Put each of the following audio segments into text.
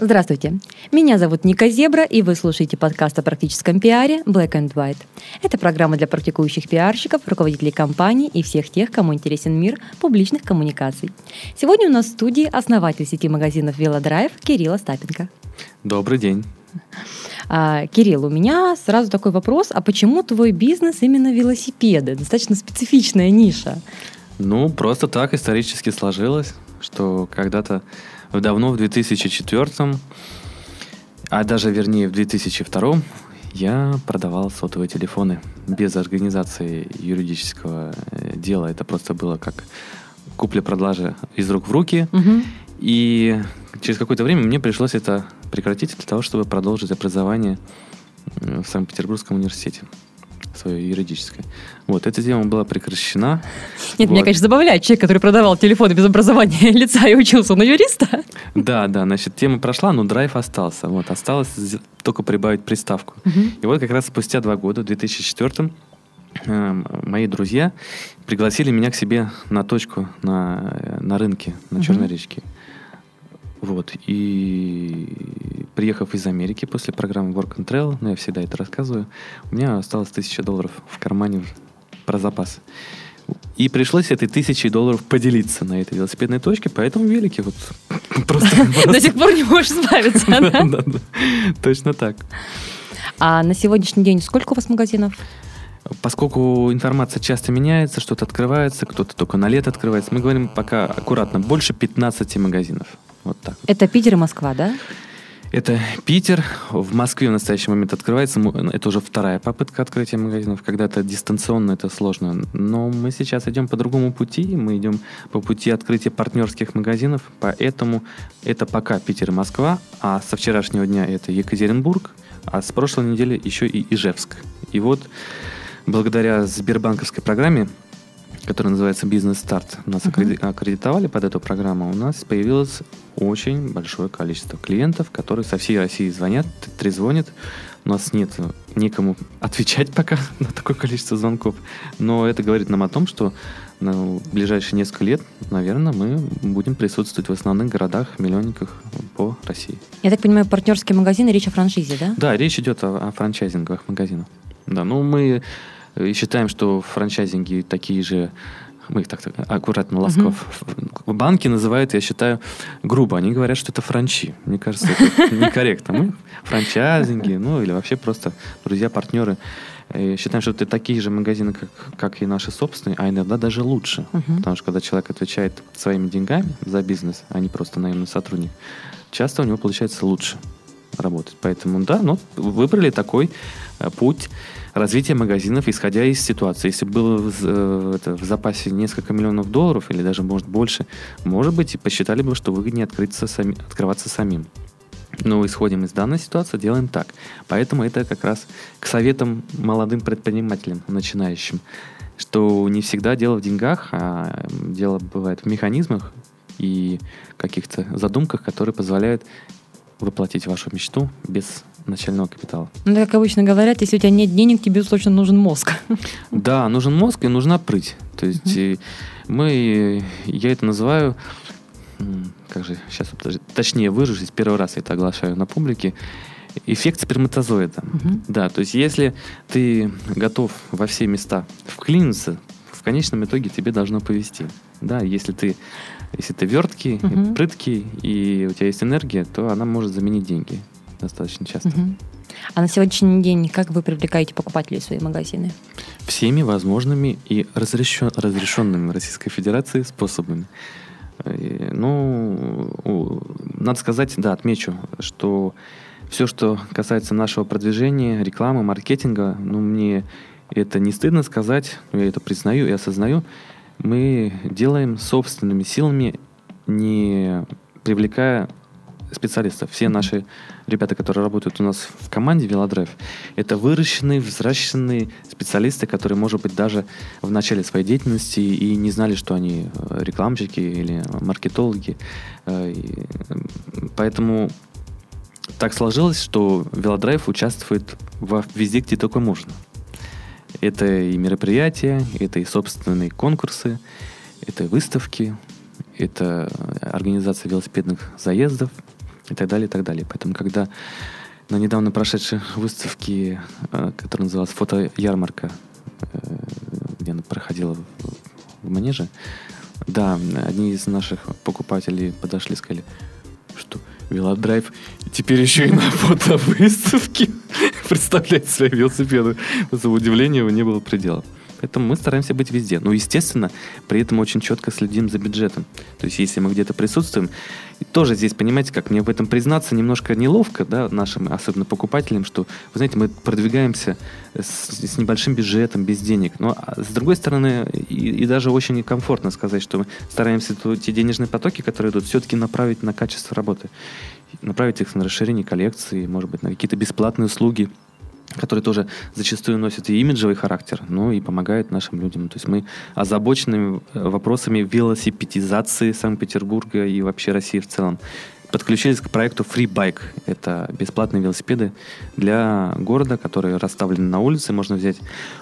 Здравствуйте, меня зовут Ника Зебра, и вы слушаете подкаст о практическом пиаре Black and White. Это программа для практикующих пиарщиков, руководителей компаний и всех тех, кому интересен мир публичных коммуникаций. Сегодня у нас в студии основатель сети магазинов Велодрайв Кирилл Остапенко. Добрый день. А, Кирилл, у меня сразу такой вопрос, а почему твой бизнес именно велосипеды? Достаточно специфичная ниша. Ну, просто так исторически сложилось, что когда-то давно, в 2004, а даже вернее в 2002, я продавал сотовые телефоны без организации юридического э, дела. Это просто было как купля-продажа из рук в руки. Угу. И через какое-то время мне пришлось это прекратить для того, чтобы продолжить образование э, в Санкт-Петербургском университете свое юридическое. Вот, эта тема была прекращена. Нет, вот. меня, конечно, забавляет человек, который продавал телефоны без образования лица и учился на юриста. Да, да, значит, тема прошла, но драйв остался. Вот, осталось только прибавить приставку. Угу. И вот как раз спустя два года, в 2004 э, мои друзья пригласили меня к себе на точку на, на рынке, на Черной Мгм. речке. Вот, и приехав из Америки после программы Work and Travel, ну, я всегда это рассказываю, у меня осталось тысяча долларов в кармане про запас. И пришлось этой тысячей долларов поделиться на этой велосипедной точке, поэтому велики вот просто... До сих пор не можешь да. Точно так. А на сегодняшний день сколько у вас магазинов? Поскольку информация часто меняется, что-то открывается, кто-то только на лето открывается, мы говорим пока аккуратно, больше 15 магазинов. Вот так. вот. Это Питер и Москва, да? Это Питер. В Москве в настоящий момент открывается. Это уже вторая попытка открытия магазинов. Когда-то дистанционно это сложно. Но мы сейчас идем по другому пути. Мы идем по пути открытия партнерских магазинов. Поэтому это пока Питер и Москва. А со вчерашнего дня это Екатеринбург. А с прошлой недели еще и Ижевск. И вот благодаря Сбербанковской программе, которая называется «Бизнес Старт», нас аккреди- аккредитовали под эту программу, у нас появилось очень большое количество клиентов, которые со всей России звонят, трезвонят. У нас нет э, некому отвечать пока на такое количество звонков. Но это говорит нам о том, что в ближайшие несколько лет, наверное, мы будем присутствовать в основных городах, миллионниках по России. Я так понимаю, партнерские магазины, речь о франшизе, да? Да, речь идет о, о франчайзинговых магазинах. Да, ну мы э, считаем, что франчайзинги такие же, мы их так аккуратно, ласково, в- банки называют, я считаю, грубо. Они говорят, что это франчи. Мне кажется, это некорректно. Мы франчайзинги, ну или вообще просто друзья, партнеры. Считаем, что это такие же магазины, как, как и наши собственные, а иногда даже лучше. Мгм. Потому что когда человек отвечает своими деньгами за бизнес, а не просто наемный сотрудник, часто у него получается лучше работать. Поэтому, да, ну, выбрали такой э, путь развития магазинов, исходя из ситуации. Если было в, э, это, в запасе несколько миллионов долларов, или даже, может, больше, может быть, и посчитали бы, что выгоднее открыться сами, открываться самим. Но исходим из данной ситуации, делаем так. Поэтому это как раз к советам молодым предпринимателям, начинающим, что не всегда дело в деньгах, а дело бывает в механизмах и каких-то задумках, которые позволяют воплотить вашу мечту без начального капитала. Ну, как обычно говорят, если у тебя нет денег, тебе точно нужен мозг. Да, нужен мозг и нужна прыть. То есть э, мы, я это называю, как же сейчас точнее выражусь, первый раз я это оглашаю на публике, эффект сперматозоида. Мгм. Да, то есть если ты готов во все места вклиниться, в конечном итоге тебе должно повести. Да, если ты, если ты верткий, Мгм. прыткий, и у тебя есть энергия, то она может заменить деньги достаточно часто. Мгм. А на сегодняшний день как вы привлекаете покупателей в свои магазины? всеми возможными и разрешен- разрешенными Российской Федерацией способами. Э, Ну, надо сказать, да, отмечу, что все, что касается нашего продвижения, рекламы, маркетинга, ну, мне это не стыдно сказать, я это признаю и осознаю, мы делаем собственными силами, не привлекая специалистов. Все наши ребята, которые работают у нас в команде Велодрайв, это выращенные, взращенные специалисты, которые, может быть, даже в начале своей деятельности и не знали, что они э, рекламщики или маркетологи. Э, Поэтому так сложилось, что велодрайв участвует во, везде, где только можно. Это и мероприятия, это и собственные конкурсы, это и выставки, это организация велосипедных заездов и так далее, и так далее. Поэтому, когда на недавно прошедшей выставке, э, которая называлась «Фото-ярмарка», э, где она проходила в манеже, да, одни из наших покупателей подошли и сказали, что велодрайв теперь еще и на фотовыставке представляет свои велосипеды. За удивление его не было предела. Поэтому мы стараемся быть везде. Но, естественно, при этом очень четко следим за бюджетом. То есть, если мы где-то присутствуем, тоже здесь, понимаете, как мне в этом признаться немножко неловко, да, нашим, особенно покупателям, что, вы знаете, мы продвигаемся с, с небольшим бюджетом, без денег. Но, а, с другой стороны, и, и даже очень некомфортно сказать, что мы стараемся то, те денежные потоки, которые идут, все-таки направить на качество работы. Направить их на расширение коллекции, может быть, на какие-то бесплатные услуги – которые тоже зачастую носят и имиджевый характер, но и помогают нашим людям. То есть мы озабочены э, вопросами велосипедизации Санкт-Петербурга и вообще России в целом подключились к проекту Free Bike. Это бесплатные велосипеды для города, которые расставлены на улице. Можно взять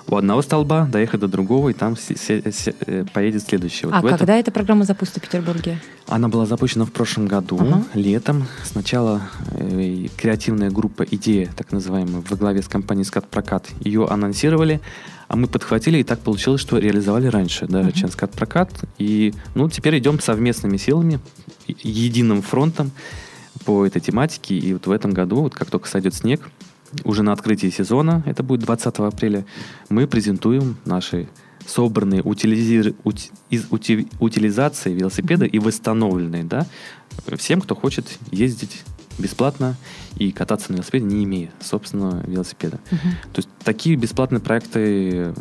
у одного столба, доехать до другого, и там э, поедет следующий. Вот а когда этом... эта программа запустится в Петербурге? Она была запущена в прошлом году, uh-huh. летом. Сначала э, креативная группа «Идея», так называемая, во главе с компанией «Скат Прокат», ее анонсировали, а мы подхватили, и так получилось, что реализовали раньше, да, uh-huh. чем «Скат Прокат». И, ну, теперь идем совместными силами, единым фронтом по этой тематике. И вот в этом году, вот как только сойдет снег, уже на открытии сезона, это будет 20 апреля, мы презентуем наши собранные утилизи... ути... из ути... утилизации велосипеда и восстановленные, да, всем, кто хочет ездить бесплатно и кататься на велосипеде, не имея собственного велосипеда. Uh-huh. То есть такие бесплатные проекты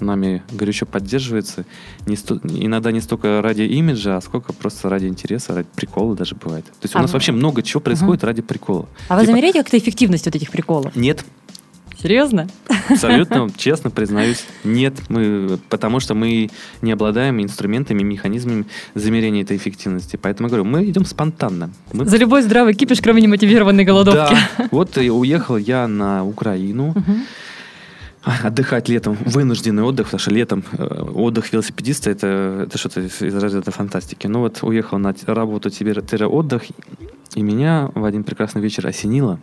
нами горячо поддерживается. Не сто... Иногда не столько ради имиджа, а сколько просто ради интереса, ради прикола даже бывает. То есть а у нас вы... вообще много чего происходит uh-huh. ради прикола. А типа... вы замеряете как-то эффективность вот этих приколов? Нет. Серьезно? Абсолютно, честно признаюсь, нет. Мы, потому что мы не обладаем инструментами, механизмами замерения этой эффективности. Поэтому я говорю, мы идем спонтанно. Мы... За любой здравый кипиш, кроме немотивированной голодовки. Да. Вот и уехал я на Украину. Угу отдыхать летом, вынужденный отдых, потому что летом э, отдых велосипедиста это, это что-то из, из разряда фантастики. Ну вот уехал на работу отдых, и меня в один прекрасный вечер осенило,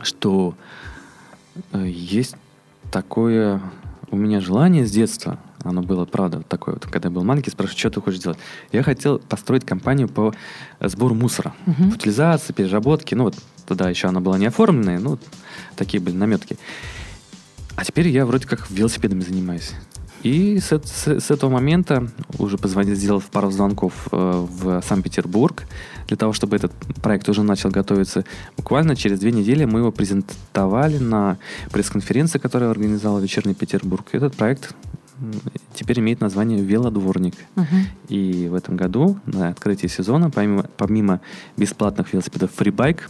что есть такое у меня желание с детства, оно было, правда, такое вот, когда я был маленький, спрашиваю, что ты хочешь делать? Я хотел построить компанию по сбору мусора, uh-huh. утилизации, переработки, ну вот тогда еще она была не оформленная, ну такие были наметки. А теперь я вроде как велосипедами занимаюсь. И с, с, с этого момента уже позвонил, сделал пару звонков э, в Санкт-Петербург для того, чтобы этот проект уже начал готовиться. Буквально через две недели мы его презентовали на пресс-конференции, которую организовал «Вечерний Петербург». Этот проект теперь имеет название «Велодворник». Uh-huh. И в этом году на открытии сезона, помимо, помимо бесплатных велосипедов FreeBike,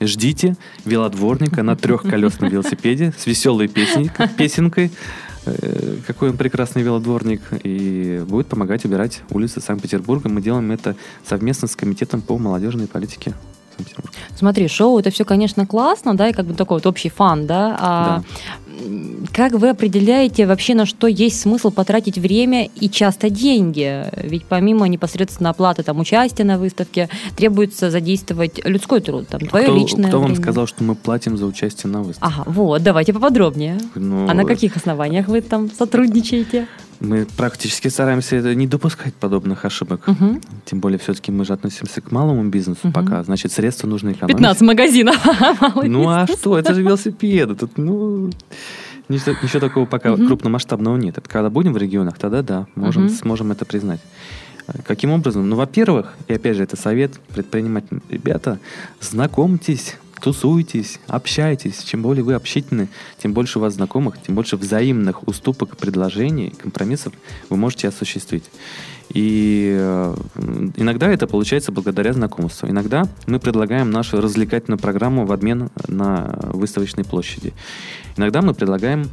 ждите велодворника на трехколесном велосипеде с веселой песни, песенкой, э, какой он прекрасный велодворник, и будет помогать убирать улицы Санкт-Петербурга. Мы делаем это совместно с Комитетом по молодежной политике. Смотри, шоу это все, конечно, классно, да, и как бы такой вот общий фан, да. А да. Как вы определяете вообще, на что есть смысл потратить время и часто деньги? Ведь помимо непосредственно оплаты там, участия на выставке, требуется задействовать людской труд, там, твое кто, личное Кто время. вам сказал, что мы платим за участие на выставке? Ага, вот, давайте поподробнее. Ну, а на каких основаниях вы там сотрудничаете? Мы практически стараемся не допускать подобных ошибок. Угу. Тем более, все-таки мы же относимся к малому бизнесу угу. пока. Значит, средства нужно экономить. 15 магазинов. Ну а что? Это же велосипеды. Тут, ну, ничего, ничего такого пока угу. крупномасштабного нет. Это когда будем в регионах, тогда да, можем, угу. сможем это признать. Каким образом? Ну, во-первых, и опять же, это совет предпринимателям. Ребята, знакомьтесь тусуйтесь, общайтесь. Чем более вы общительны, тем больше у вас знакомых, тем больше взаимных уступок, предложений, компромиссов вы можете осуществить. И э, иногда это получается благодаря знакомству. Иногда мы предлагаем нашу развлекательную программу в обмен на выставочной площади. Иногда мы предлагаем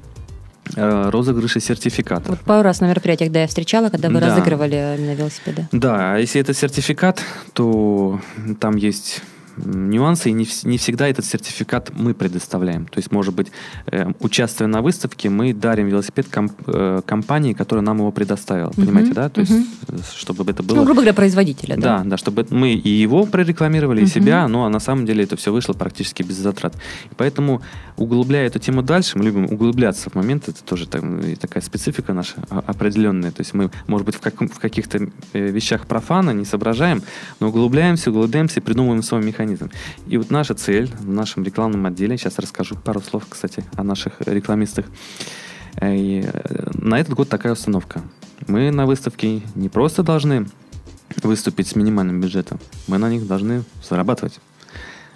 э, розыгрыши сертификатов. Вот пару раз на мероприятиях, да, я встречала, когда вы да. разыгрывали на велосипеды. Да, а если это сертификат, то там есть нюансы, и не, не всегда этот сертификат мы предоставляем. То есть, может быть, э, участвуя на выставке, мы дарим велосипед комп, э, компании, которая нам его предоставила. Понимаете, да? То есть, э, чтобы это было... Ну, грубо говоря, производителя, да? Да, да, чтобы мы и его прорекламировали, и себя, но а на самом деле это все вышло практически без затрат. И поэтому, углубляя эту тему дальше, мы любим углубляться в момент, это тоже там, такая специфика наша определенная. То есть мы, может быть, в, как, в каких-то вещах профана не соображаем, но углубляемся, углубляемся, придумываем свой механизм. И вот наша цель в нашем рекламном отделе, сейчас расскажу пару слов, кстати, о наших рекламистах. Э, и э, на этот год такая установка. Мы на выставке не просто должны выступить с минимальным бюджетом, мы на них должны зарабатывать.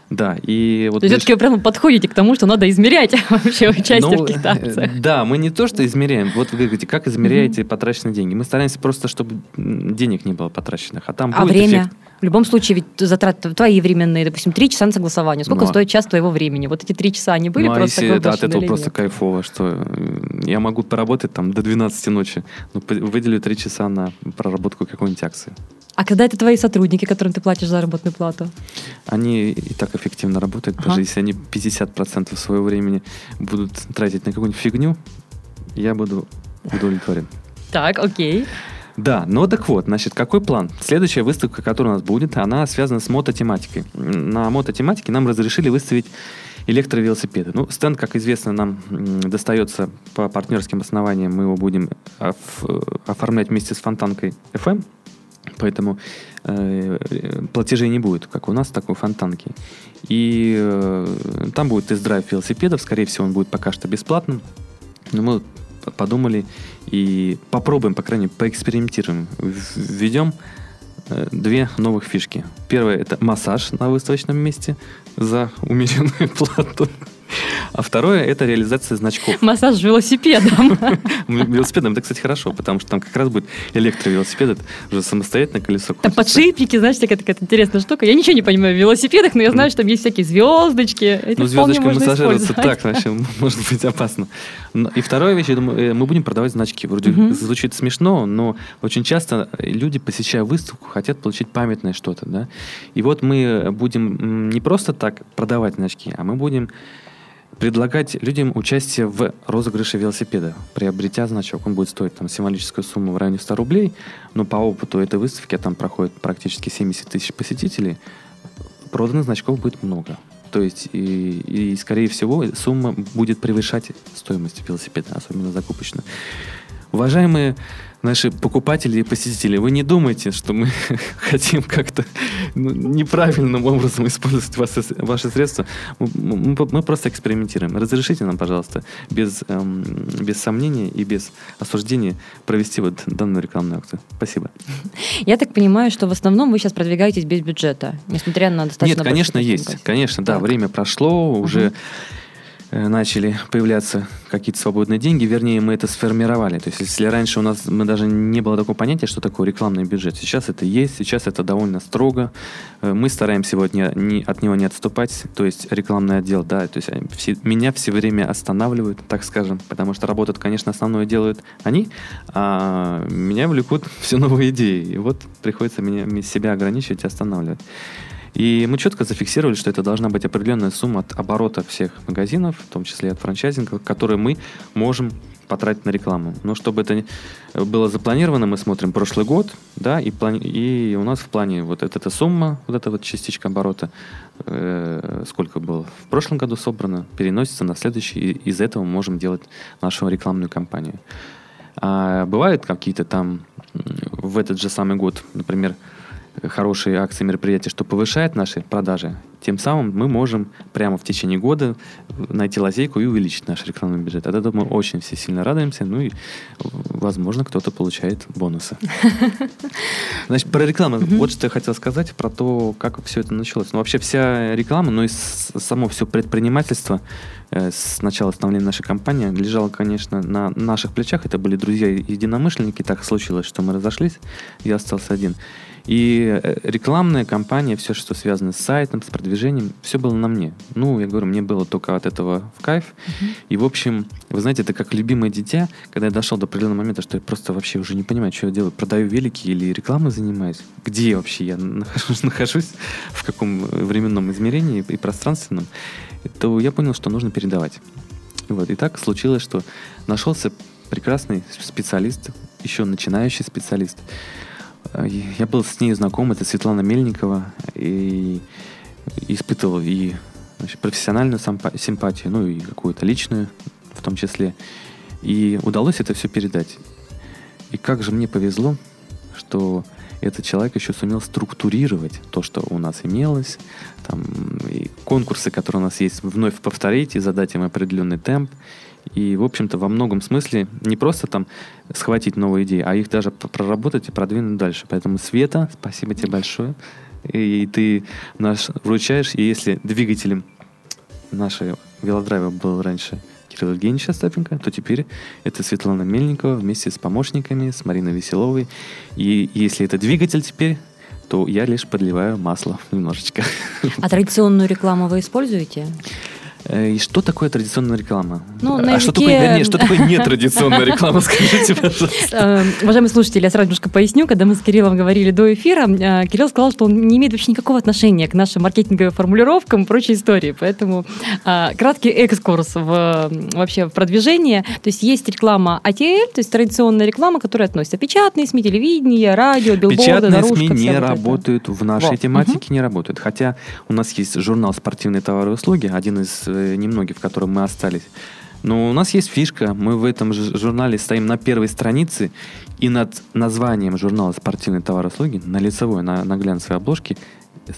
Да, и вот... То есть все-таки вы прямо подходите к тому, что надо измерять вообще участие ну, в каких-то акциях. Да, мы не то, что измеряем. Вот вы говорите, как измеряете mm-hmm. потраченные деньги? Мы стараемся просто, чтобы денег не было потраченных. А там а будет время? Эффект. В любом случае, ведь затраты твои временные, допустим, три часа на согласование. Сколько ну, стоит час твоего времени? Вот эти три часа, они были ну, а просто если, да, от этого просто кайфово, что я могу поработать там до 12 ночи, но выделю три часа на проработку какой-нибудь акции. А когда это твои сотрудники, которым ты платишь заработную плату? Они и так эффективно работают. Ага. Даже если они 50% своего времени будут тратить на какую-нибудь фигню, я буду удовлетворен. Так, окей. Да, ну так вот, значит, какой план? Следующая выставка, которая у нас будет, она связана с мототематикой. На мототематике нам разрешили выставить электровелосипеды. Ну, стенд, как известно, нам достается по партнерским основаниям. Мы его будем оформлять вместе с фонтанкой FM. Поэтому э, платежей не будет, как у нас, такой фонтанки. И э, там будет тест-драйв велосипедов. Скорее всего, он будет пока что бесплатным. Но мы подумали и попробуем, по крайней мере, поэкспериментируем. Введем э, две новых фишки. Первое – это массаж на выставочном месте за умеренную плату. А второе – это реализация значков. Массаж велосипедом. Велосипедом, это, кстати, хорошо, потому что там как раз будет электровелосипед, это уже самостоятельное колесо. Там подшипники, знаешь, такая, такая интересная штука. Я ничего не понимаю в велосипедах, но я знаю, что там есть всякие звездочки. ну, звездочкой массажироваться так, вообще, может быть опасно. И вторая вещь, я думаю, э, мы будем продавать значки. Вроде звучит смешно, но очень часто люди, посещая выставку, хотят получить памятное что-то, да. И вот мы будем не просто так продавать значки, а мы будем предлагать людям участие в розыгрыше велосипеда. Приобретя значок, он будет стоить там символическую сумму в районе 100 рублей, но по опыту этой выставки, там проходит практически 70 тысяч посетителей, проданных значков будет много. То есть, и, и, скорее всего, сумма будет превышать стоимость велосипеда, особенно закупочную. Уважаемые наши покупатели и посетители, вы не думайте, что мы хотим как-то ну, неправильным образом использовать ваши, ваши средства. Мы, мы, мы просто экспериментируем. Разрешите нам, пожалуйста, без, эм, без сомнения и без осуждения провести вот данную рекламную акцию. Спасибо. Я так понимаю, что в основном вы сейчас продвигаетесь без бюджета, несмотря на достаточно... Нет, конечно, есть. Конечно, да, время прошло, уже... Э, начали появляться какие-то свободные деньги, вернее, мы это сформировали. То есть, если раньше у нас мы даже не было такого понятия, что такое рекламный бюджет, сейчас это есть, сейчас это довольно строго. Э, мы стараемся сегодня не, от него не отступать, то есть рекламный отдел, да, то есть э, все, меня все время останавливают, так скажем, потому что работу, конечно, основное делают они, а меня влекут все новые идеи. И вот приходится меня, себя ограничивать и останавливать. И мы четко зафиксировали, что это должна быть определенная сумма от оборота всех магазинов, в том числе от франчайзинга, которые мы можем потратить на рекламу. Но чтобы это было запланировано, мы смотрим прошлый год, да, и, плани- и у нас в плане вот эта, эта сумма, вот эта вот частичка оборота, э, сколько было в прошлом году собрано, переносится на следующий, и из этого мы можем делать нашу рекламную кампанию. А бывают какие-то там в этот же самый год, например, хорошие акции, мероприятия, что повышает наши продажи, тем самым мы можем прямо в течение года найти лазейку и увеличить наш рекламный бюджет. От этого мы очень все сильно радуемся, ну и, возможно, кто-то получает бонусы. Значит, про рекламу. Вот что я хотел сказать, про то, как все это началось. Ну, вообще вся реклама, ну и само все предпринимательство э, с начала становления нашей компании лежало, конечно, на наших плечах. Это были друзья-единомышленники. Так случилось, что мы разошлись, я остался один. И э, рекламная кампания, все, что связано с сайтом, с продвижением, все было на мне. Ну, я говорю, мне было только от этого в кайф. Uh-huh. И, в общем, вы знаете, это как любимое дитя, когда я дошел до определенного момента, что я просто вообще уже не понимаю, что я делаю. Продаю велики или рекламой занимаюсь? Где вообще я нахожусь, нахожусь в каком временном измерении и пространственном? То я понял, что нужно передавать. Вот. И так случилось, что нашелся прекрасный специалист, еще начинающий специалист. Э, я был с ней знаком, это Светлана Мельникова, и испытывал и профессиональную симпатию, ну и какую-то личную в том числе. И удалось это все передать. И как же мне повезло, что этот человек еще сумел структурировать то, что у нас имелось, там, и конкурсы, которые у нас есть, вновь повторить и задать им определенный темп. И, в общем-то, во многом смысле не просто там схватить новые идеи, а их даже проработать и продвинуть дальше. Поэтому, Света, спасибо тебе большое. И ты наш вручаешь, и если двигателем нашей велодрайва был раньше Кирилл Евгеньевич Остапенко, то теперь это Светлана Мельникова вместе с помощниками, с Мариной Веселовой. И если это двигатель теперь, то я лишь подливаю масло немножечко. А традиционную рекламу вы используете? Э, и что такое традиционная реклама? Ну, а что такое, вернее, что такое нетрадиционная реклама, скажите, пожалуйста. Э, уважаемые слушатели, я сразу немножко поясню. Когда мы с Кириллом говорили до эфира, э, Кирилл сказал, что он не имеет вообще никакого отношения к нашим маркетинговым формулировкам и прочей истории. Поэтому краткий экскурс в, вообще в продвижение. То есть есть реклама ATL, то есть традиционная реклама, которая относится печатные СМИ, телевидение, радио, билборды, Печатные наружка, СМИ не работают, в нашей тематике не работают. Хотя у нас есть журнал «Спортивные товары и услуги», один из Э, немногие, в котором мы остались. Но у нас есть фишка. Мы в этом журнале стоим на первой странице, и над названием журнала «Спортивные товары и услуги» на лицевой, на, на глянцевой обложке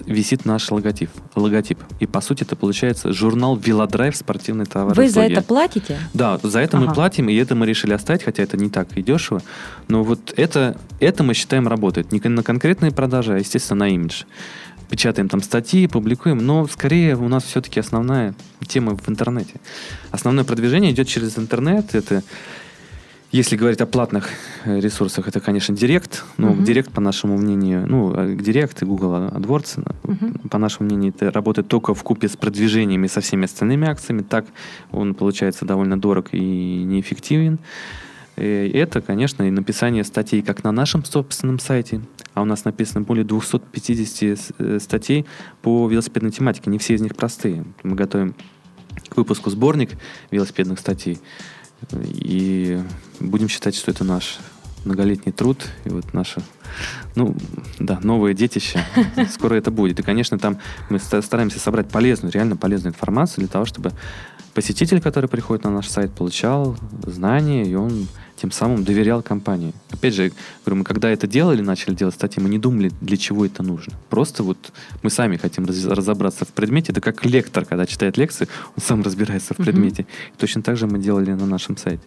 висит наш логотип. логотип. И по сути это получается журнал Велодрайв спортивные товары. Вы за это платите? Да, за это ага. мы платим, и это мы решили оставить, хотя это не так и дешево. Но вот это, это мы считаем работает. Не на конкретные продажи, а, естественно, на имидж печатаем там статьи, публикуем, но скорее у нас все-таки основная тема в интернете. Основное продвижение идет через интернет. Это, если говорить о платных э, ресурсах, это, конечно, Директ. Ну, uh-huh. Директ, по нашему мнению, ну, э, Директ и Google AdWords, uh-huh. по нашему мнению, это работает только вкупе с продвижениями со всеми остальными акциями. Так он получается довольно дорог и неэффективен. И это, конечно, и написание статей как на нашем собственном сайте, а у нас написано более 250 э, статей по велосипедной тематике. Не все из них простые. Мы готовим к выпуску сборник велосипедных статей. И будем считать, что это наш многолетний труд и вот наше, ну, да, новое детище. Скоро это будет. И, конечно, там мы стараемся собрать полезную, реально полезную информацию для того, чтобы посетитель, который приходит на наш сайт, получал знания, и он тем самым доверял компании. Опять же, говорю, мы когда это делали, начали делать статьи, мы не думали, для чего это нужно. Просто вот мы сами хотим раз, разобраться в предмете. Это как лектор, когда читает лекции, он сам разбирается в предмете. Mm-hmm. И точно так же мы делали на нашем сайте.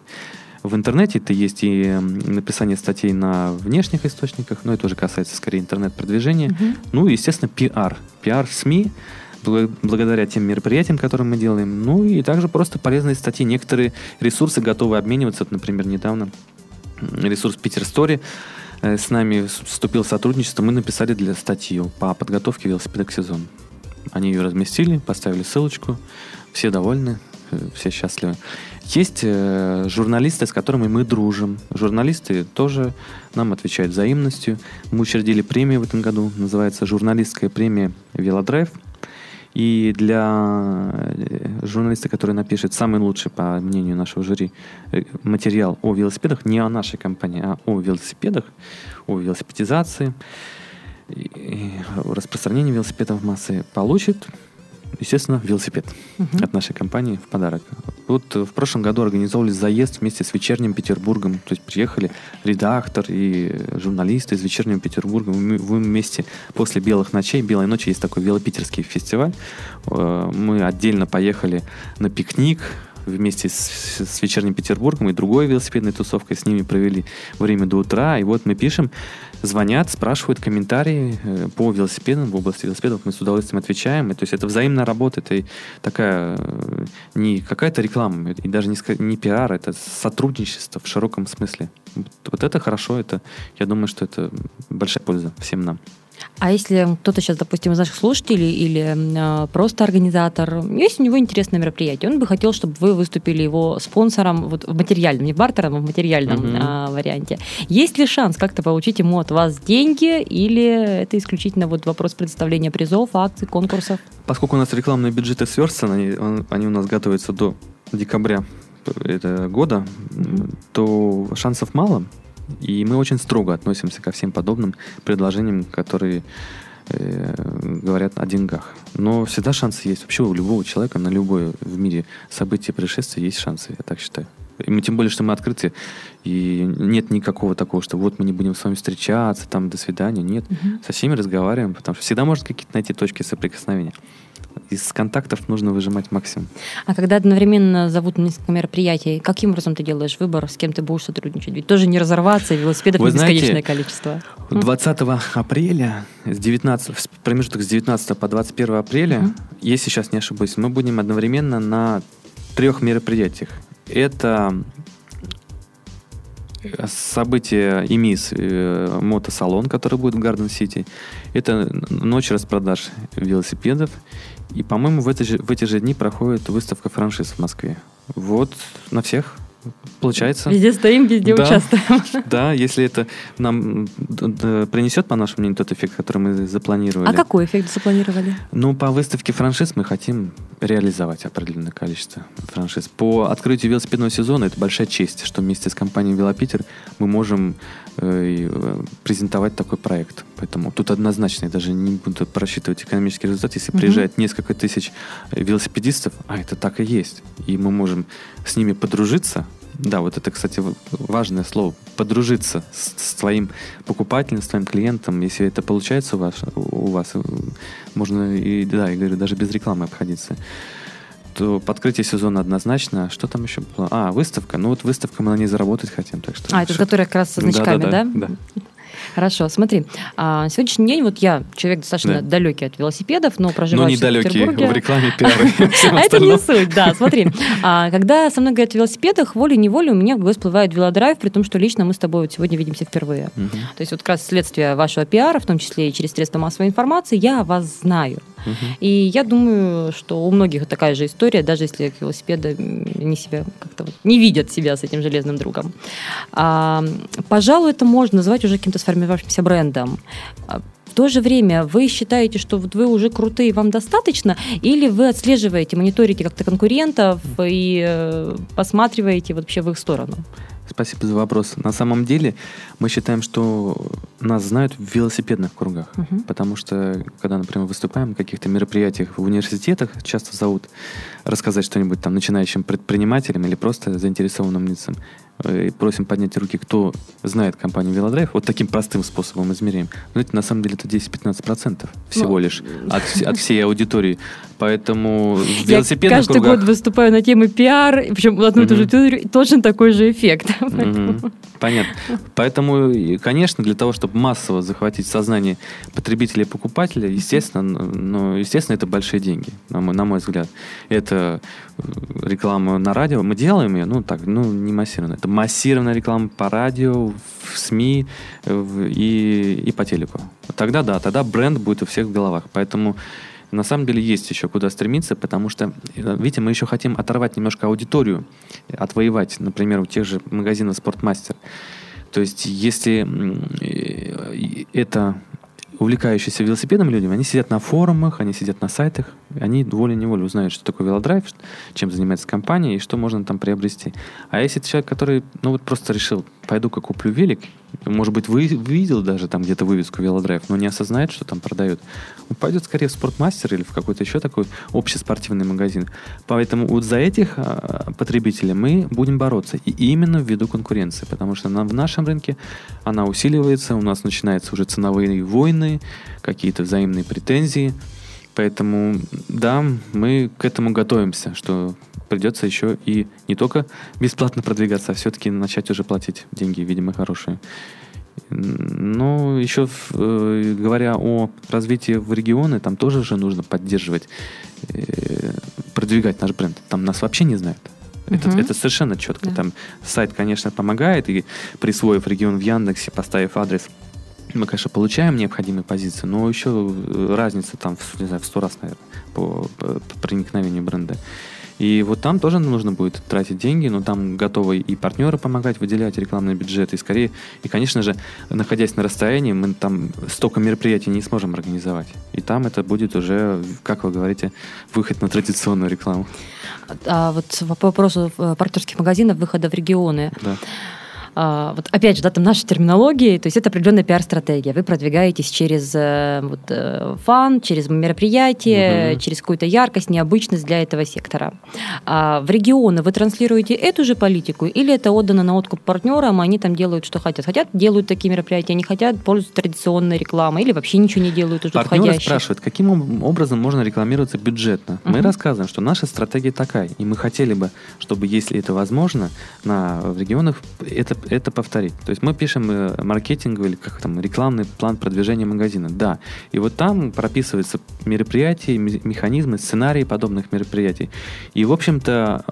В интернете это есть и написание статей на внешних источниках, но это уже касается скорее интернет-продвижения. Mm-hmm. Ну и, естественно, пиар. Пиар в СМИ, благодаря тем мероприятиям, которые мы делаем. Ну и также просто полезные статьи. Некоторые ресурсы готовы обмениваться. Вот, например, недавно ресурс Питер Стори э, с нами вступил в сотрудничество. Мы написали для статью по подготовке велосипеда к сезону. Они ее разместили, поставили ссылочку. Все довольны, э, все счастливы. Есть э, журналисты, с которыми мы дружим. Журналисты тоже нам отвечают взаимностью. Мы учредили премию в этом году, называется журналистская премия «Велодрайв». И для э, журналиста, который напишет самый лучший, по мнению нашего жюри, э, материал о велосипедах, не о нашей компании, а о велосипедах, о велосипедизации, распространении велосипедов в массы, получит естественно, велосипед uh-huh. от нашей компании в подарок. Вот в прошлом году организовали заезд вместе с вечерним Петербургом. То есть приехали редактор и журналисты из вечернего Петербурга. Мы вместе после белых ночей, белой ночи есть такой велопитерский фестиваль. Э, мы отдельно поехали на пикник, вместе с, с вечерним Петербургом и другой велосипедной тусовкой с ними провели время до утра. И вот мы пишем, звонят, спрашивают комментарии э, по велосипедам, в области велосипедов. Мы с удовольствием отвечаем. И, то есть это взаимная работа, это такая э, не какая-то реклама, и даже не, не пиар, это сотрудничество в широком смысле. Вот это хорошо, это, я думаю, что это большая польза всем нам. А если кто-то сейчас, допустим, из наших слушателей или э, просто организатор, есть у него интересное мероприятие, он бы хотел, чтобы вы выступили его спонсором вот в материальном, не в бартером, а в материальном uh-huh. э, варианте. Есть ли шанс как-то получить ему от вас деньги или это исключительно вот вопрос предоставления призов, акций, конкурсов? Поскольку у нас рекламные бюджеты сверстаны, они, они у нас готовятся до декабря этого года, mm-hmm. то шансов мало. И мы очень строго относимся ко всем подобным предложениям, которые э, говорят о деньгах. Но всегда шансы есть. Вообще у любого человека на любое в мире событие, происшествие есть шансы, я так считаю. И мы, тем более, что мы открыты, и нет никакого такого, что вот мы не будем с вами встречаться, там, до свидания. Нет, угу. со всеми разговариваем, потому что всегда можно какие-то найти точки соприкосновения из контактов нужно выжимать максимум. А когда одновременно зовут на несколько мероприятий, каким образом ты делаешь выбор, с кем ты будешь сотрудничать? Ведь тоже не разорваться, велосипедов Вы не знаете, бесконечное количество. 20 апреля, с 19, в промежуток с 19 по 21 апреля, uh-huh. если сейчас не ошибусь, мы будем одновременно на трех мероприятиях. Это событие ИМИС, э, мотосалон, который будет в Гарден-Сити. Это ночь распродаж велосипедов. И, по-моему, в, эти же, в эти же дни проходит выставка франшиз в Москве. Вот на всех Получается. Везде стоим, везде да, участвуем. Да, если это нам принесет, по нашему мнению, тот эффект, который мы запланировали. А какой эффект запланировали? Ну, по выставке франшиз мы хотим реализовать определенное количество франшиз. По открытию велосипедного сезона это большая честь, что вместе с компанией Велопитер мы можем э, э, презентовать такой проект. Поэтому тут однозначно, я даже не буду просчитывать экономический результат. Если угу. приезжает несколько тысяч велосипедистов, а это так и есть, и мы можем с ними подружиться, да, вот это, кстати, важное слово. Подружиться с, с твоим покупателем, с твоим клиентом. Если это получается у вас, у вас э, можно и, да, я говорю, даже без рекламы обходиться то подкрытие сезона однозначно. Что там еще было? А, выставка. Ну вот выставка мы на ней заработать хотим. Так что а, это которая как раз со значками, да? Да, да, да. Хорошо, смотри, а, сегодняшний день, вот я человек достаточно да. далекий от велосипедов, но проживаю ну, не в далекий в рекламе, пиары А это не суть, да, смотри. А, когда со мной говорят о велосипедах, волей-неволей у меня в голове всплывает велодрайв, при том, что лично мы с тобой вот сегодня видимся впервые. То есть вот как раз следствие вашего пиара, в том числе и через средства массовой информации, я вас знаю. И я думаю, что у многих такая же история, даже если велосипеды не себя как-то вот не видят себя с этим железным другом. А, пожалуй, это можно назвать уже каким-то сформировавшимся брендом. А, в то же время вы считаете, что вы уже крутые, вам достаточно, или вы отслеживаете, мониторите как-то конкурентов и э, посматриваете вообще в их сторону? Спасибо за вопрос. На самом деле мы считаем, что нас знают в велосипедных кругах, uh-huh. потому что когда, например, выступаем на каких-то мероприятиях в университетах, часто зовут рассказать что-нибудь там начинающим предпринимателям или просто заинтересованным лицам. Э, и просим поднять руки, кто знает компанию Велодрайв. Вот таким простым способом измеряем. Но это на самом деле это 10-15% всего ну, лишь от, от всей аудитории. Поэтому в велосипедных Я каждый кругах... год выступаю на тему пиар, причем в одну и ту же аудиторию, точно такой же эффект. Понятно. Поэтому, конечно, для того, чтобы массово захватить сознание потребителя и покупателя, естественно, ну, естественно, это большие деньги, на мой, на мой взгляд. Это э, реклама на радио. Мы делаем ее, ну так, ну не массированно. Это массированная реклама по радио, в СМИ в, и, и по телеку. Тогда да, тогда бренд будет у всех в головах. Поэтому на самом деле есть еще куда стремиться, потому что, э, видите, мы еще хотим оторвать немножко аудиторию, отвоевать, например, у тех же магазинов «Спортмастер». То есть, если э, это увлекающиеся велосипедом люди, они сидят на форумах, они сидят на сайтах, они волей-неволей узнают, что такое велодрайв, чем занимается компания и что можно там приобрести. А если человек, который, ну вот просто решил, пойду-ка куплю велик, может быть, вы видел даже там где-то вывеску велодрайв, но не осознает, что там продают, он пойдет скорее в спортмастер или в какой-то еще такой общеспортивный магазин. Поэтому вот за этих а, потребителей мы будем бороться. И именно ввиду конкуренции, потому что нам в нашем рынке она усиливается, у нас начинаются уже ценовые войны, какие-то взаимные претензии. Поэтому, да, мы к этому готовимся, что придется еще и не только бесплатно продвигаться, а все-таки начать уже платить деньги, видимо, хорошие. Ну, еще э, говоря о развитии в регионы, там тоже же нужно поддерживать, э, продвигать наш бренд. Там нас вообще не знают. Это, Мгм. это совершенно четко. Да. Там сайт, конечно, помогает, и присвоив регион в Яндексе, поставив адрес, мы, конечно, получаем необходимые позиции, но еще э, разница там, не знаю, в сто раз, наверное, по, по- по проникновению бренда. И вот там тоже нужно будет тратить деньги, но там готовы и партнеры помогать выделять рекламный бюджет, и скорее, и, конечно же, находясь на расстоянии, мы там столько мероприятий не сможем организовать. И там это будет уже, как вы говорите, выход на традиционную рекламу. А вот по вопросу э, партнерских магазинов, выхода в регионы, Да. А, вот опять же, да, там нашей терминологии, то есть это определенная пиар-стратегия. Вы продвигаетесь через э, вот, э, фан, через мероприятие, Мгм. через какую-то яркость, необычность для этого сектора. А в регионы вы транслируете эту же политику или это отдано на откуп партнерам, они там делают, что хотят? Хотят, делают такие мероприятия, не хотят, пользуются традиционной рекламой или вообще ничего не делают уже Партнеры входящие? спрашивают, каким об- образом можно рекламироваться бюджетно. Мы Мгм. рассказываем, что наша стратегия такая, и мы хотели бы, чтобы, если это возможно, на, в регионах это, это повторить. То есть мы пишем э, маркетинговый или как там, рекламный план продвижения магазина. Да. И вот там прописываются мероприятия, ме- механизмы, сценарии подобных мероприятий. И, в общем-то,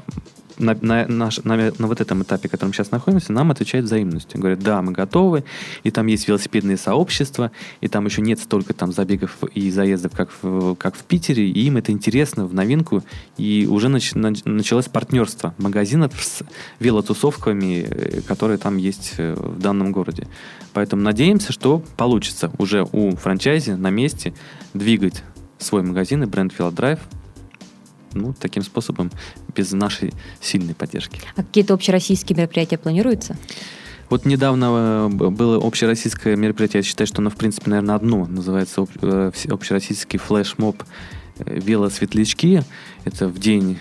на, на, наш- на- на вот этом этапе, в котором сейчас находимся, нам отвечают взаимностью. Говорят, да, мы готовы, и там есть велосипедные сообщества, и там еще нет столько там забегов и заездов, как в, как в Питере, и им это интересно, в новинку, и уже нач- нач- началось партнерство магазинов с велотусовками, э, которые там есть э, в данном городе. Поэтому надеемся, что получится уже у франчайзи на месте двигать свой магазин и бренд Велодрайв ну, таким способом, без нашей сильной поддержки. А какие-то общероссийские мероприятия планируются? Вот недавно э, было общероссийское мероприятие, я считаю, что оно, в принципе, наверное, одно, называется э, общероссийский флешмоб э, «Велосветлячки». Это в день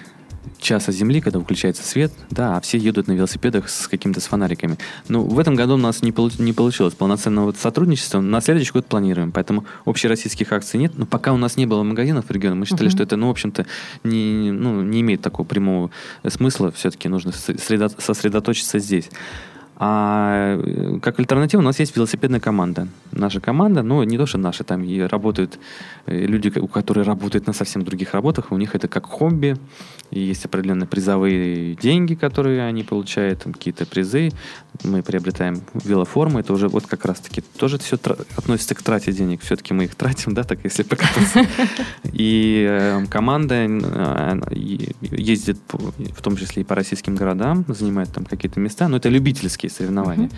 часа земли, когда выключается свет, да, а все едут на велосипедах с какими-то с фонариками. Ну, в этом году у нас не, получ- не получилось полноценного сотрудничества. На следующий год планируем, поэтому общероссийских акций нет. Но пока у нас не было магазинов в регионе, мы считали, Мгм. что это, ну, в общем-то, не, ну, не имеет такого прямого смысла. Все-таки нужно сосредо- сосредоточиться здесь. А э, как альтернатива у нас есть велосипедная команда. Наша команда, ну, не то, что наша, там и работают э, люди, у которых работают на совсем других работах, у них это как хобби, и есть определенные призовые деньги, которые они получают, там какие-то призы. Мы приобретаем велоформы, это уже вот как раз-таки тоже все относится к трате денег. Все-таки мы их тратим, да, так если покататься. И э, команда э, ездит, в том числе и по российским городам, занимает там какие-то места, но это любительские соревнования.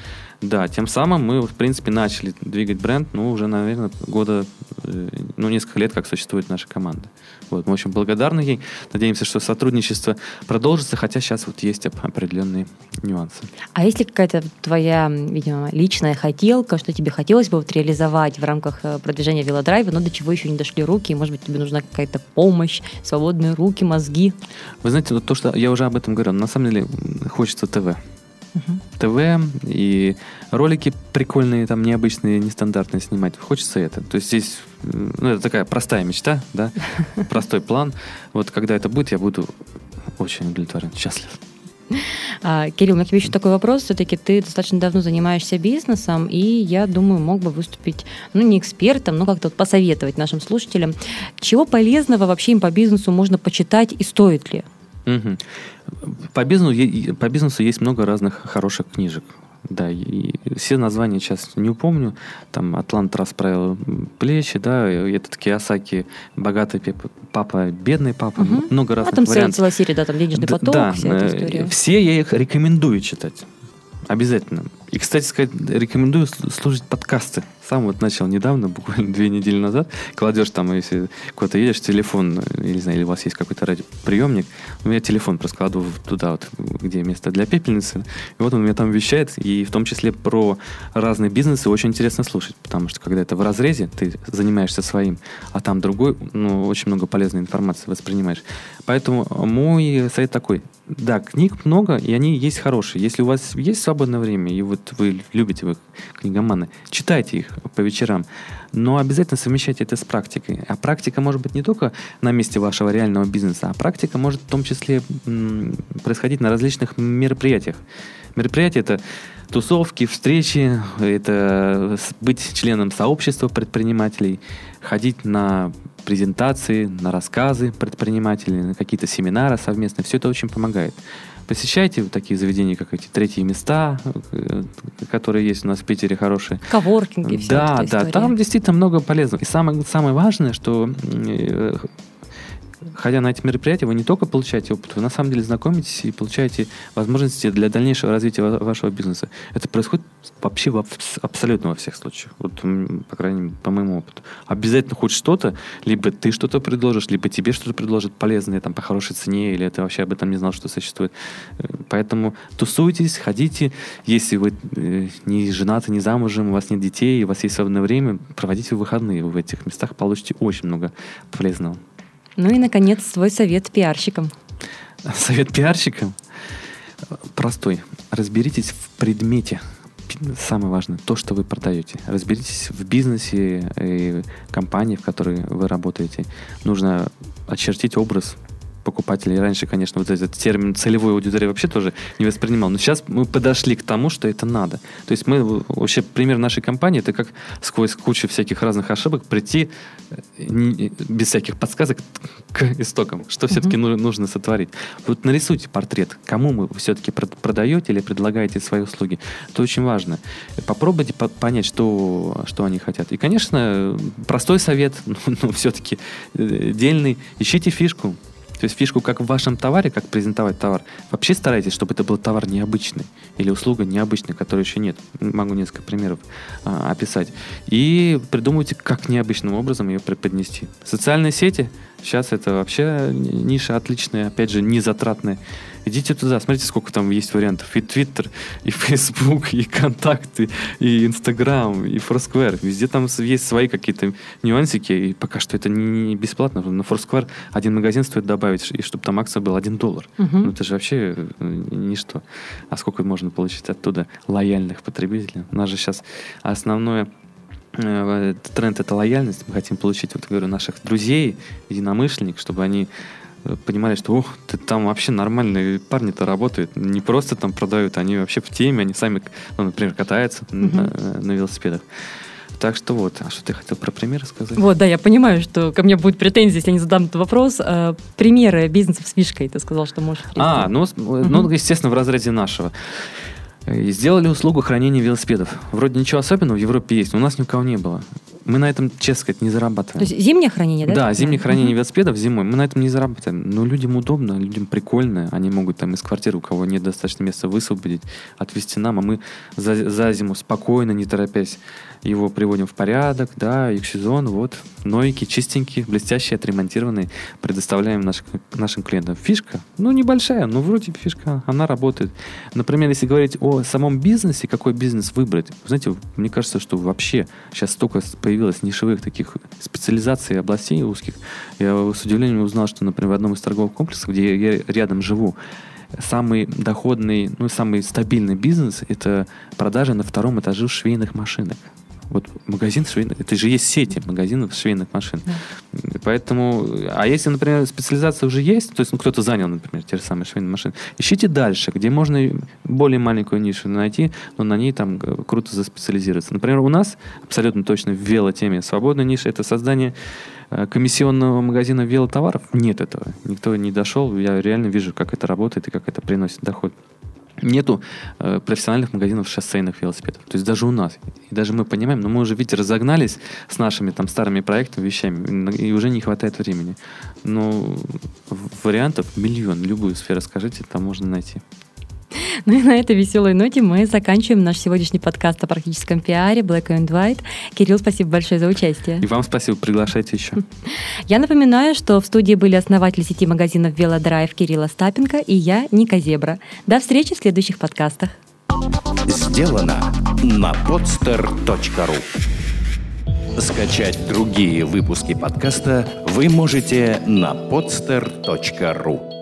Да, тем самым мы, в принципе, начали двигать бренд, ну, уже, наверное, года, э, ну, несколько лет, как существует наша команда. Вот, мы очень благодарны ей. Надеемся, что сотрудничество продолжится, хотя сейчас вот есть оп- определенные нюансы. А есть ли какая-то твоя, видимо, личная хотелка, что тебе хотелось бы вот реализовать в рамках э, продвижения велодрайва, но до чего еще не дошли руки, и, может быть, тебе нужна какая-то помощь, свободные руки, мозги? Вы знаете, вот то, что я уже об этом говорил, на самом деле хочется ТВ. ТВ и ролики прикольные, там необычные, нестандартные снимать. Хочется это. То есть здесь, ну, это такая простая мечта, да, простой план. Вот когда это будет, я буду очень удовлетворен, счастлив. А, Кирилл, у меня к тебе еще такой вопрос. Все-таки ты достаточно давно занимаешься бизнесом, и я думаю, мог бы выступить, ну, не экспертом, но как-то вот посоветовать нашим слушателям, чего полезного вообще им по бизнесу можно почитать и стоит ли? Мгм. По бизнесу, по бизнесу есть много разных хороших книжек. Да, и все названия сейчас не упомню. Там «Атлант расправил плечи», да, этот Киосаки «Богатый папа, бедный папа». Мгм. Много А разных там целая, вариантов. целая серия, да, там денежный поток, да, вся эта э, история. Все я их рекомендую читать. Обязательно. И, кстати сказать, рекомендую слушать подкасты. Сам вот начал недавно, буквально две недели назад. Кладешь там, если куда-то едешь, телефон, э, или, не знаю, или у вас есть какой-то радиоприемник, у меня телефон в- туда, вот, где место для пепельницы. И вот он меня там вещает, и в том числе про разные бизнесы очень интересно слушать, потому что когда это в разрезе, ты занимаешься своим, а там другой, ну, очень много полезной информации воспринимаешь. Поэтому мой совет такой. Да, книг много, и они есть хорошие. Если у вас есть свободное время, и вот вот вы любите, вы книгоманы, читайте их по вечерам, но обязательно совмещайте это с практикой. А практика может быть не только на месте вашего реального бизнеса, а практика может в том числе происходить на различных мероприятиях. Мероприятия это тусовки, встречи, это быть членом сообщества предпринимателей, ходить на презентации, на рассказы предпринимателей, на какие-то семинары совместные. Все это очень помогает. Посещайте такие заведения, как эти третьи места, э, которые есть у нас в Питере хорошие. Коворкинги. Да, да, там действительно много полезного. И самое, самое важное, что э, ходя на эти мероприятия, вы не только получаете опыт, вы на самом деле знакомитесь и получаете возможности для дальнейшего развития вашего бизнеса. Это происходит вообще в, абсолютно во всех случаях. Вот, по крайней мере, по моему опыту. Обязательно хоть что-то, либо ты что-то предложишь, либо тебе что-то предложат полезное там, по хорошей цене, или ты вообще об этом не знал, что существует. Поэтому тусуйтесь, ходите. Если вы э, не женаты, не замужем, у вас нет детей, у вас есть свободное время, проводите выходные в этих местах, получите очень много полезного. Ну и, наконец, свой совет пиарщикам. Совет пиарщикам? Простой. Разберитесь в предмете. Самое важное, то, что вы продаете. Разберитесь в бизнесе и компании, в которой вы работаете. Нужно очертить образ покупателей. Раньше, конечно, вот этот термин целевой аудитории вообще тоже не воспринимал. Но сейчас мы подошли к тому, что это надо. То есть мы вообще пример нашей компании это как сквозь кучу всяких разных ошибок прийти э, без всяких подсказок к истокам, что все-таки mm-hmm. нужно сотворить. Вот нарисуйте портрет, кому вы все-таки продаете или предлагаете свои услуги. Это очень важно. Попробуйте понять, что, что они хотят. И, конечно, простой совет, но все-таки э, дельный. Ищите фишку. То есть фишку как в вашем товаре, как презентовать товар. Вообще старайтесь, чтобы это был товар необычный или услуга необычная, которой еще нет. Могу несколько примеров а, описать. И придумывайте, как необычным образом ее преподнести. Социальные сети сейчас это вообще ниша отличная, опять же, незатратная. Идите туда, смотрите, сколько там есть вариантов. И Твиттер, и Фейсбук, и Контакты, и Инстаграм, и Foursquare. Везде там есть свои какие-то нюансики, и пока что это не бесплатно. На Foursquare один магазин стоит добавить, и чтобы там акция была один доллар. Угу. Ну, это же вообще э, ничто. А сколько можно получить оттуда лояльных потребителей? У нас же сейчас основное э, тренд это лояльность. Мы хотим получить, вот говорю, наших друзей, единомышленников, чтобы они понимали, что ух, ты там вообще нормальные парни-то работают, не просто там продают, они вообще в теме, они сами, ну, например, катаются mm-hmm. на, на велосипедах. Так что вот, а что ты хотел про примеры сказать? Вот, да, я понимаю, что ко мне будет претензия, если я не задам этот вопрос. А, примеры бизнесов с фишкой, ты сказал, что можешь. А, ну, mm-hmm. ну, естественно, в разрезе нашего. И сделали услугу хранения велосипедов. Вроде ничего особенного в Европе есть, но у нас ни у кого не было. Мы на этом, честно сказать, не зарабатываем. То есть зимнее хранение, да? Да, зимнее хранение велосипедов зимой. Мы на этом не зарабатываем. Но людям удобно, людям прикольно. Они могут там из квартиры, у кого нет достаточно места, высвободить, отвезти нам, а мы за, за зиму спокойно, не торопясь, его приводим в порядок, да, и к вот новенькие, чистенькие, блестящие, отремонтированные предоставляем наш, нашим клиентам. Фишка, ну, небольшая, но вроде фишка, она работает. Например, если говорить о самом бизнесе, какой бизнес выбрать, знаете, мне кажется, что вообще сейчас столько появилось нишевых таких специализаций, областей узких. Я с удивлением узнал, что, например, в одном из торговых комплексов, где я рядом живу, самый доходный, ну, самый стабильный бизнес – это продажа на втором этаже швейных машинок. Вот магазин швейных, это же есть сети магазинов швейных машин. Да. Поэтому, а если, например, специализация уже есть, то есть ну, кто-то занял, например, те же самые швейные машины, ищите дальше, где можно более маленькую нишу найти, но на ней там э, круто заспециализироваться. Например, у нас абсолютно точно в велотеме свободная ниша – это создание э, комиссионного магазина велотоваров. Нет этого. Никто не дошел. Я реально вижу, как это работает и как это приносит доход нету э, профессиональных магазинов шоссейных велосипедов. То есть даже у нас. И даже мы понимаем, но мы уже, видите, разогнались с нашими там старыми проектами, вещами, и уже не хватает времени. Но вариантов миллион. Любую сферу скажите, там можно найти. Ну и на этой веселой ноте мы заканчиваем наш сегодняшний подкаст о практическом пиаре Black and White. Кирилл, спасибо большое за участие. И вам спасибо, приглашайте еще. Я напоминаю, что в студии были основатель сети магазинов Велодрайв Кирилл Остапенко и я, Ника Зебра. До встречи в следующих подкастах. Сделано на podster.ru Скачать другие выпуски подкаста вы можете на podster.ru